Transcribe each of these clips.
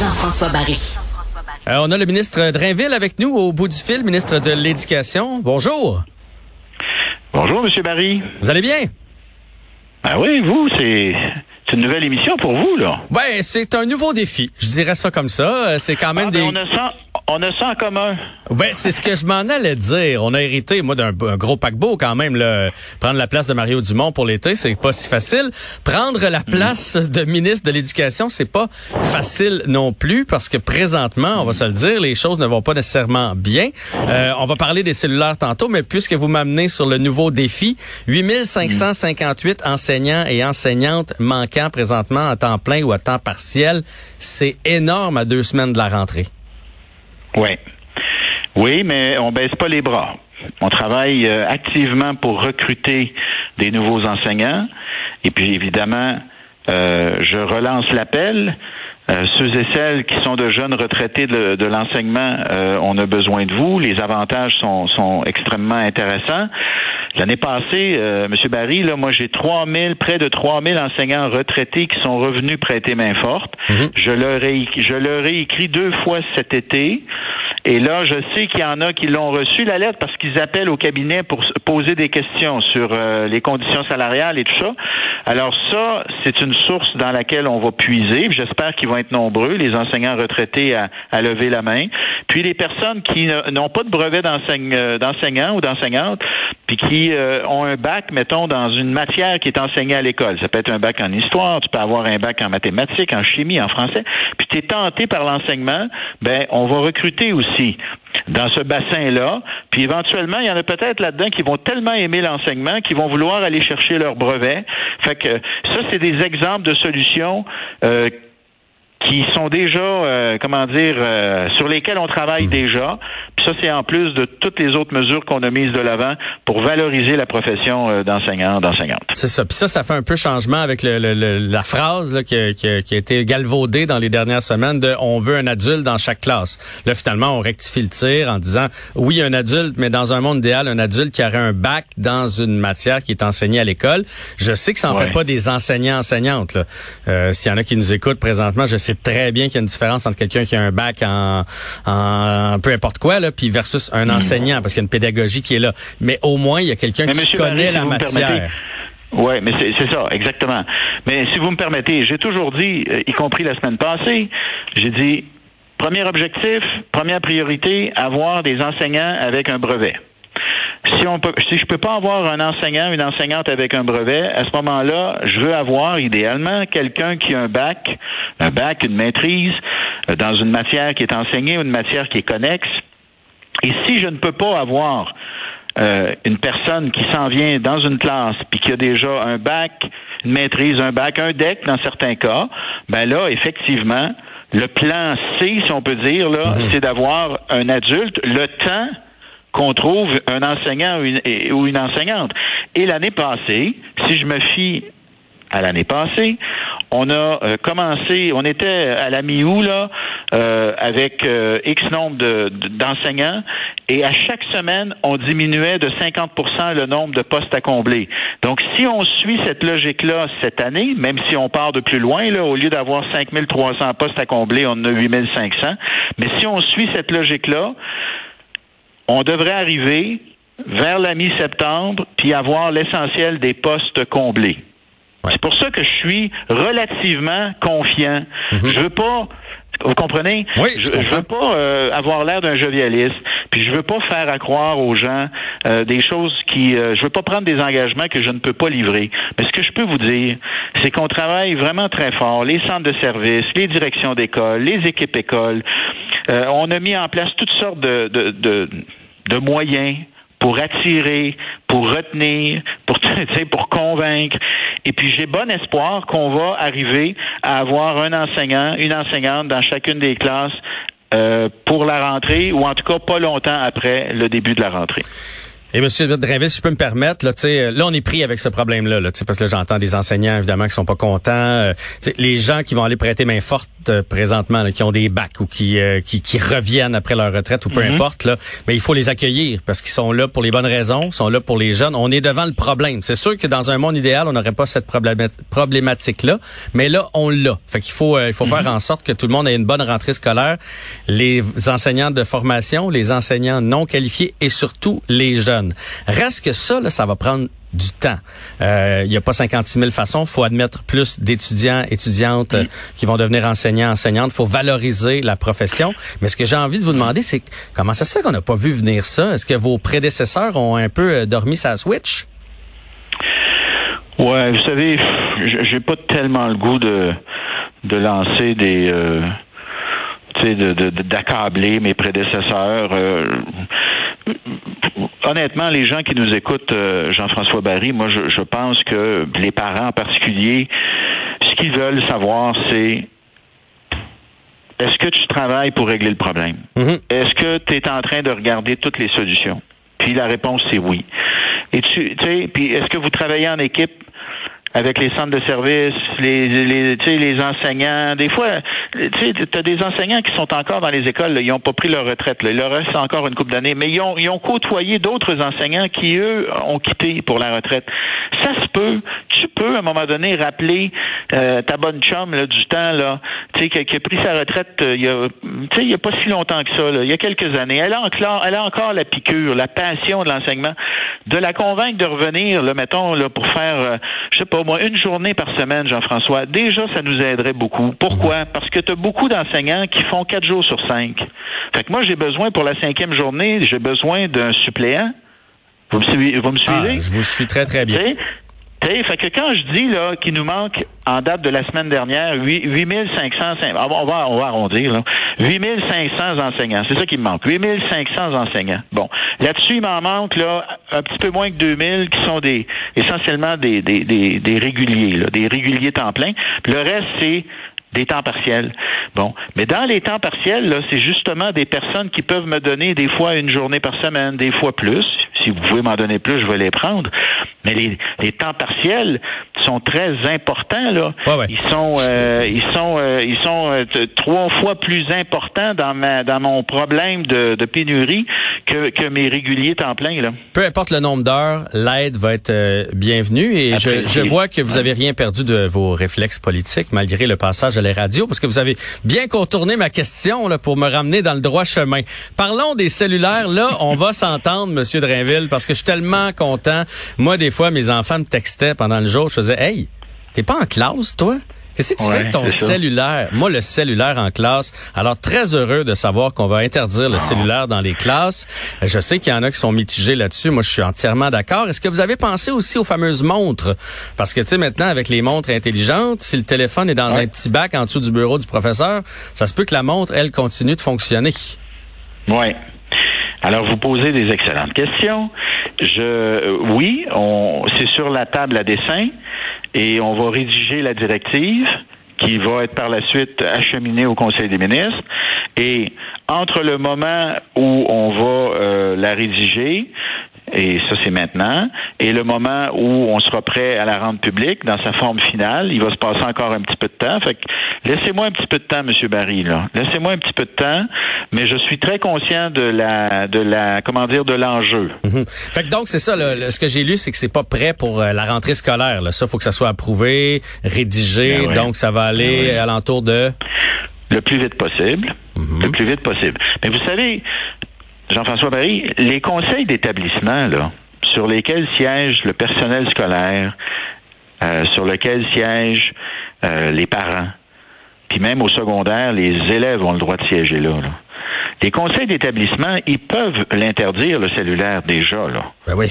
Jean-François Barry. Euh, on a le ministre Drainville avec nous au bout du fil, ministre de l'Éducation. Bonjour. Bonjour, Monsieur Barry. Vous allez bien? Ah oui, vous, c'est c'est une nouvelle émission pour vous, là. Ben, c'est un nouveau défi. Je dirais ça comme ça. Euh, C'est quand même Ah, des. ben, on, a ça, on a ça en commun. Ben, c'est ce que je m'en allais dire. On a hérité, moi, d'un un gros paquebot quand même. Là. Prendre la place de Mario Dumont pour l'été, c'est pas si facile. Prendre la place de ministre de l'Éducation, c'est pas facile non plus parce que présentement, on va se le dire, les choses ne vont pas nécessairement bien. Euh, on va parler des cellulaires tantôt, mais puisque vous m'amenez sur le nouveau défi, 8558 enseignants et enseignantes manquants présentement à temps plein ou à temps partiel, c'est énorme à deux semaines de la rentrée. Oui. Oui, mais on baisse pas les bras. On travaille euh, activement pour recruter des nouveaux enseignants. Et puis, évidemment, euh, je relance l'appel. Euh, ceux et celles qui sont de jeunes retraités de, de l'enseignement, euh, on a besoin de vous. Les avantages sont, sont extrêmement intéressants. L'année passée, euh, M. Barry, là, moi j'ai 3000, près de 3000 enseignants retraités qui sont revenus prêter main forte. Je leur ai je leur ai écrit deux fois cet été. Et là, je sais qu'il y en a qui l'ont reçu la lettre parce qu'ils appellent au cabinet pour poser des questions sur euh, les conditions salariales et tout ça. Alors ça, c'est une source dans laquelle on va puiser. Puis J'espère qu'ils vont être nombreux, les enseignants retraités à, à lever la main. Puis les personnes qui n'ont pas de brevet euh, d'enseignant ou d'enseignante, puis qui euh, ont un bac, mettons, dans une matière qui est enseignée à l'école. Ça peut être un bac en histoire, tu peux avoir un bac en mathématiques, en chimie, en français. Puis tu es tenté par l'enseignement, ben on va recruter aussi dans ce bassin-là. Puis éventuellement, il y en a peut-être là-dedans qui vont tellement aimer l'enseignement qu'ils vont vouloir aller chercher leur brevet. Fait que ça, c'est des exemples de solutions euh, qui sont déjà, euh, comment dire, euh, sur lesquels on travaille déjà. Puis ça, c'est en plus de toutes les autres mesures qu'on a mises de l'avant pour valoriser la profession euh, d'enseignant, d'enseignante. C'est ça. Puis ça, ça fait un peu changement avec le, le- le- la phrase là, qui, a, qui a- qui a été galvaudée dans les dernières semaines de on veut un adulte dans chaque classe. Là, finalement, on rectifie le tir en disant oui, un adulte, mais dans un monde idéal, un adulte qui aurait un bac dans une matière qui est enseignée à l'école. Je sais que ça en Ouais. fait pas des enseignants enseignantes. là. Euh, S'il y en a qui nous écoutent présentement, je sais très bien qu'il y a une différence entre quelqu'un qui a un bac en, en peu importe quoi, là, puis versus un enseignant, parce qu'il y a une pédagogie qui est là. Mais au moins, il y a quelqu'un qui Monsieur connaît Barry, la matière. Oui, mais c'est c'est ça, exactement. Mais si vous me permettez, j'ai toujours dit, euh, y compris la semaine passée, j'ai dit, premier objectif, première priorité, avoir des enseignants avec un brevet. Si on peut, si je peux pas avoir un enseignant, une enseignante avec un brevet, à ce moment-là, je veux avoir idéalement quelqu'un qui a un bac, un bac, une maîtrise euh, dans une matière qui est enseignée ou une matière qui est connexe. Et si je ne peux pas avoir euh, une personne qui s'en vient dans une classe puis qui a déjà un bac, une maîtrise, un bac, un DEC dans certains cas, ben là, effectivement, le plan C, si on peut dire, là, c'est d'avoir un adulte le temps qu'on trouve un enseignant ou une, enseignante. Et l'année passée, si je me fie à l'année passée. On a euh, commencé, on était à la mi-août là, euh, avec euh, X nombre de- de- d'enseignants, et à chaque semaine, on diminuait de 50% le nombre de postes à combler. Donc, si on suit cette logique-là cette année, même si on part de plus loin, là, au lieu d'avoir 5300 postes à combler, on en a 8500, mais si on suit cette logique-là, on devrait arriver vers la mi-septembre, puis avoir l'essentiel des postes comblés. C'est pour ça que je suis relativement confiant. Je veux pas, vous comprenez? Oui, je je, je veux pas euh, avoir l'air d'un jovialiste, puis je veux pas faire à croire aux gens euh, des choses qui, euh, je veux pas prendre des engagements que je ne peux pas livrer. Mais ce que je peux vous dire, c'est qu'on travaille vraiment très fort. Les centres de services, les directions d'école, les équipes écoles. Euh, on a mis en place toutes sortes de, de, de, de moyens pour attirer, pour retenir, pour, pour convaincre. Et puis j'ai bon espoir qu'on va arriver à avoir un enseignant, une enseignante dans chacune des classes euh, pour la rentrée, ou en tout cas pas longtemps après le début de la rentrée. Et Monsieur Drainville, si je peux me permettre, là, là, on est pris avec ce problème-là, là, parce que j'entends des enseignants évidemment qui sont pas contents. Euh, les gens qui vont aller prêter main forte euh, présentement, qui ont des bacs ou qui, euh, qui, qui reviennent après leur retraite ou peu mhm. importe, là, mais il faut les accueillir parce qu'ils sont là pour les bonnes raisons, sont là pour les jeunes. On est devant le problème. C'est sûr que dans un monde idéal, on n'aurait pas cette problématique-là, mais là, on l'a. Fait qu'il faut, il faut faire mhm. en sorte que tout le monde ait une bonne rentrée scolaire. Les enseignants de formation, les enseignants non qualifiés et surtout les jeunes. Reste que ça, ça va prendre du temps. Euh, il n'y a pas 56 000 façons. Il faut admettre plus d'étudiants, étudiantes euh, qui vont devenir enseignants, enseignantes. Il faut valoriser la profession. Mais ce que j'ai envie de vous demander, c'est comment ça se fait qu'on n'a pas vu venir ça? Est-ce que vos prédécesseurs ont un peu euh, dormi sa switch? Ouais, vous savez, j'ai pas tellement le goût de de lancer des d'accabler mes prédécesseurs honnêtement, les gens qui nous écoutent, euh, Jean-François Barry, moi, je, pense que les parents en particulier, ce qu'ils veulent savoir, c'est est-ce que tu travailles pour régler le problème? Mm-hmm. Est-ce que tu es en train de regarder toutes les solutions? Puis la réponse, c'est oui. Et tu sais, puis est-ce que vous travaillez en équipe? Avec les centres de services, les, les, les enseignants. Des fois, tu as des enseignants qui sont encore dans les écoles, ils n'ont pas pris leur retraite. Là. Il leur reste encore une couple d'années, mais ils ont, ils ont côtoyé d'autres enseignants qui, eux, ont quitté pour la retraite. Ça se peut. Tu peux, à un moment donné, rappeler euh, ta bonne chum là, du temps, là, sais, qui, a pris sa retraite euh, il y a, il y a pas si longtemps que ça, là, il y a quelques années. Elle a encore, elle a encore la piqûre, la passion de l'enseignement. De la convaincre de revenir, là, mettons, là, pour faire, euh, je sais pas, au moins une journée par semaine, Jean-François, déjà, ça nous aiderait beaucoup. Pourquoi? Mhm. Parce que tu as beaucoup d'enseignants qui font quatre jours sur cinq. Fait que moi, j'ai besoin pour la cinquième journée, j'ai besoin d'un suppléant. Vous me, suivez? Vous me suivez? Ah, je vous suis très, très bien. Fait que quand je dis là qu'il nous manque en date de la semaine dernière 8500 on va on va arrondir là, 8500 enseignants, c'est ça qui me manque. 8500 enseignants. Bon, là-dessus il m'en manque là un petit peu moins que 2000 qui sont des essentiellement des des, des, réguliers là, des réguliers temps plein. le reste c'est des temps partiels. Bon, mais dans les temps partiels, là, c'est justement des personnes qui peuvent me donner des fois une journée par semaine, des fois plus. Si vous pouvez m'en donner plus, je vais les prendre. Mais les, les temps partiels sont très importants là. Ils sont euh, ils sont euh, ils sont euh, trois fois plus importants dans ma dans mon problème de, de pénurie que, que mes réguliers temps plein là. Peu importe le nombre d'heures, l'aide va être bienvenue et je, je, vois que vous avez rien perdu de vos réflexes politiques malgré le passage à la radio parce que vous avez bien contourné ma question là pour me ramener dans le droit chemin. Parlons des cellulaires là, on va s'entendre monsieur Drainville parce que je suis tellement content. Moi des fois mes enfants me textaient pendant le jour, je faisais Hey, t'es pas en classe, toi? Qu'est-ce que tu fais avec ton cellulaire? Moi, le cellulaire en classe. Alors, très heureux de savoir qu'on va interdire le ah. cellulaire dans les classes. Je sais qu'il y en a qui sont mitigés là-dessus. Moi, je suis entièrement d'accord. Est-ce que vous avez pensé aussi aux fameuses montres? Parce que, tu sais, maintenant, avec les montres intelligentes, si le téléphone est dans un petit bac en dessous du bureau du professeur, ça se peut que la montre, elle, continue de fonctionner. Oui. Alors, vous posez des excellentes questions. Je, oui, on, c'est sur la table à dessin et on va rédiger la directive qui va être par la suite acheminée au Conseil des ministres. Et entre le moment où on va euh, la rédiger, et ça c'est maintenant. Et le moment où on sera prêt à la rendre publique dans sa forme finale, il va se passer encore un petit peu de temps. Fait que laissez-moi un petit peu de temps, Monsieur Barry. Là, laissez-moi un petit peu de temps, mais je suis très conscient de la, de la, comment dire, de l'enjeu. Mhm. Fait que donc c'est ça. ce que j'ai lu, c'est que c'est pas prêt pour euh, la rentrée scolaire. Là. Ça, faut que ça soit approuvé, rédigé. Ben donc ça va aller ben alentour de le plus vite possible. Mhm. Le plus vite possible. Mais vous savez, Jean-François Barry, les conseils d'établissement, là, sur lesquels siège le personnel scolaire, euh, sur lesquels siègent euh, les parents, puis même au secondaire, les élèves ont le droit de siéger là. Les conseils d'établissement, ils peuvent l'interdire, le cellulaire, déjà, là. Ben oui.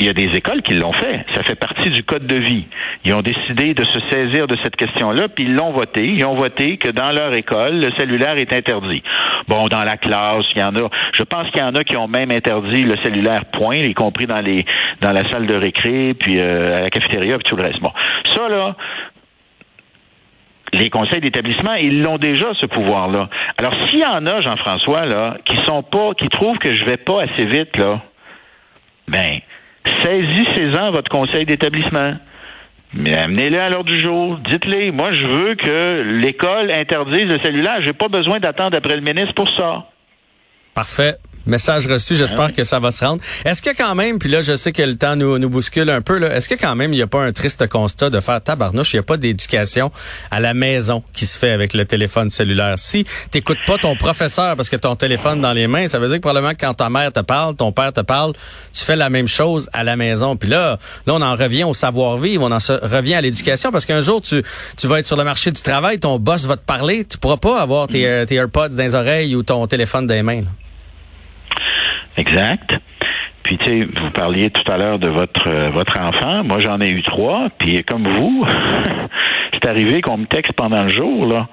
Il y a des écoles qui l'ont fait. Ça fait partie du code de vie. Ils ont décidé de se saisir de cette question-là, puis ils l'ont voté. Ils ont voté que dans leur école, le cellulaire est interdit. Bon, dans la classe, il y en a. Je pense qu'il y en a qui ont même interdit le cellulaire point, y compris dans les dans la salle de récré, puis euh, à la cafétéria, puis tout le reste. Bon, ça là, les conseils d'établissement, ils l'ont déjà ce pouvoir-là. Alors, s'il y en a, Jean-François, là, qui sont pas, qui trouvent que je vais pas assez vite, là, ben, saisissez-en votre conseil d'établissement. Mais amenez-les à l'heure du jour. Dites-les, moi, je veux que l'école interdise le cellulaire. J'ai pas besoin d'attendre après le ministre pour ça. Parfait. Message reçu, j'espère que ça va se rendre. Est-ce que quand même, puis là je sais que le temps nous, nous bouscule un peu, là, est-ce que quand même il n'y a pas un triste constat de faire tabarnouche, il n'y a pas d'éducation à la maison qui se fait avec le téléphone cellulaire? Si t'écoutes pas ton professeur parce que ton téléphone dans les mains, ça veut dire que probablement que quand ta mère te parle, ton père te parle, tu fais la même chose à la maison. Puis là, là on en revient au savoir-vivre, on en revient à l'éducation parce qu'un jour tu, tu vas être sur le marché du travail, ton boss va te parler, tu pourras pas avoir tes, mm. tes AirPods dans les oreilles ou ton téléphone dans les mains. Exact. Puis tu sais, vous parliez tout à l'heure de votre euh, votre enfant. Moi, j'en ai eu trois. Puis comme vous, c'est arrivé qu'on me texte pendant le jour là.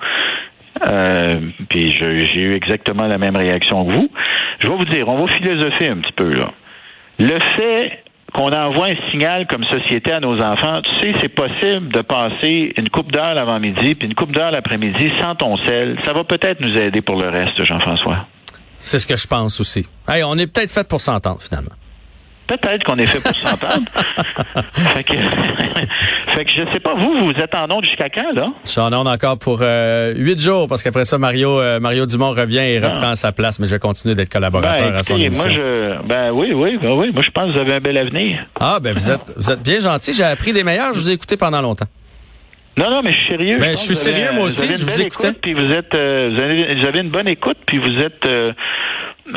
Euh, puis j'ai eu exactement la même réaction que vous. Je vais vous dire, on va philosopher un petit peu là. Le fait qu'on envoie un signal comme société à nos enfants, tu sais, c'est possible de passer une coupe d'heure l'avant-midi puis une coupe d'heure l'après-midi sans ton sel. Ça va peut-être nous aider pour le reste, Jean-François. C'est ce que je pense aussi. Hey, on est peut-être fait pour s'entendre finalement. Peut-être qu'on est fait pour s'entendre. fait, que, fait que je sais pas, vous, vous êtes en onde jusqu'à quand, là? Je suis en onde encore pour euh, huit jours, parce qu'après ça, Mario euh, Mario Dumont revient et ah. reprend sa place, mais je vais continuer d'être collaborateur ben, à son émission. Moi, je, ben oui, oui, ben oui. Moi, je pense que vous avez un bel avenir. Ah, ben vous êtes, vous êtes bien gentil. J'ai appris des meilleurs. Je vous ai écouté pendant longtemps. Non, non, mais je suis sérieux. Ben, je, suis sérieux, moi aussi. je vous écoutais. puis vous êtes, euh, vous, avez, vous, avez, une bonne écoute, puis vous êtes, euh, tu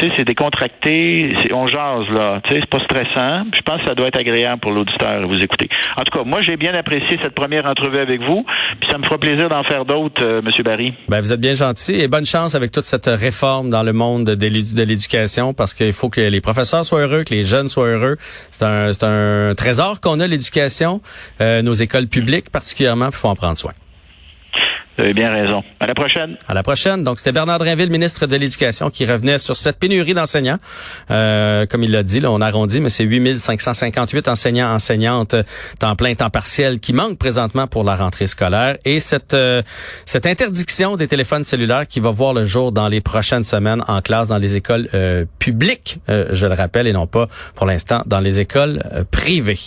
sais, c'est décontracté, on jase là, tu sais, c'est pas stressant. Je pense que ça doit être agréable pour l'auditeur vous écouter. En tout cas, moi j'ai bien apprécié cette première entrevue avec vous, puis ça me fera plaisir d'en faire d'autres, euh, Monsieur Barry. Ben vous êtes bien gentil et bonne chance avec toute cette réforme dans le monde de l'éducation, parce qu'il faut que les professeurs soient heureux, que les jeunes soient heureux. C'est un, trésor qu'on a l'éducation, euh, nos écoles publiques particulièrement, puis faut en prendre soin. Vous avez bien raison. À la prochaine. À la prochaine. Donc, c'était Bernard Drinville, ministre de l'Éducation, qui revenait sur cette pénurie d'enseignants. Euh, comme il l'a dit, là, on arrondit, mais c'est 8558 enseignants, enseignantes, temps plein, temps partiel, qui manquent présentement pour la rentrée scolaire. Et cette, euh, cette interdiction des téléphones cellulaires qui va voir le jour dans les prochaines semaines en classe dans les écoles euh, publiques, je le rappelle, et non pas, pour l'instant, dans les écoles privées.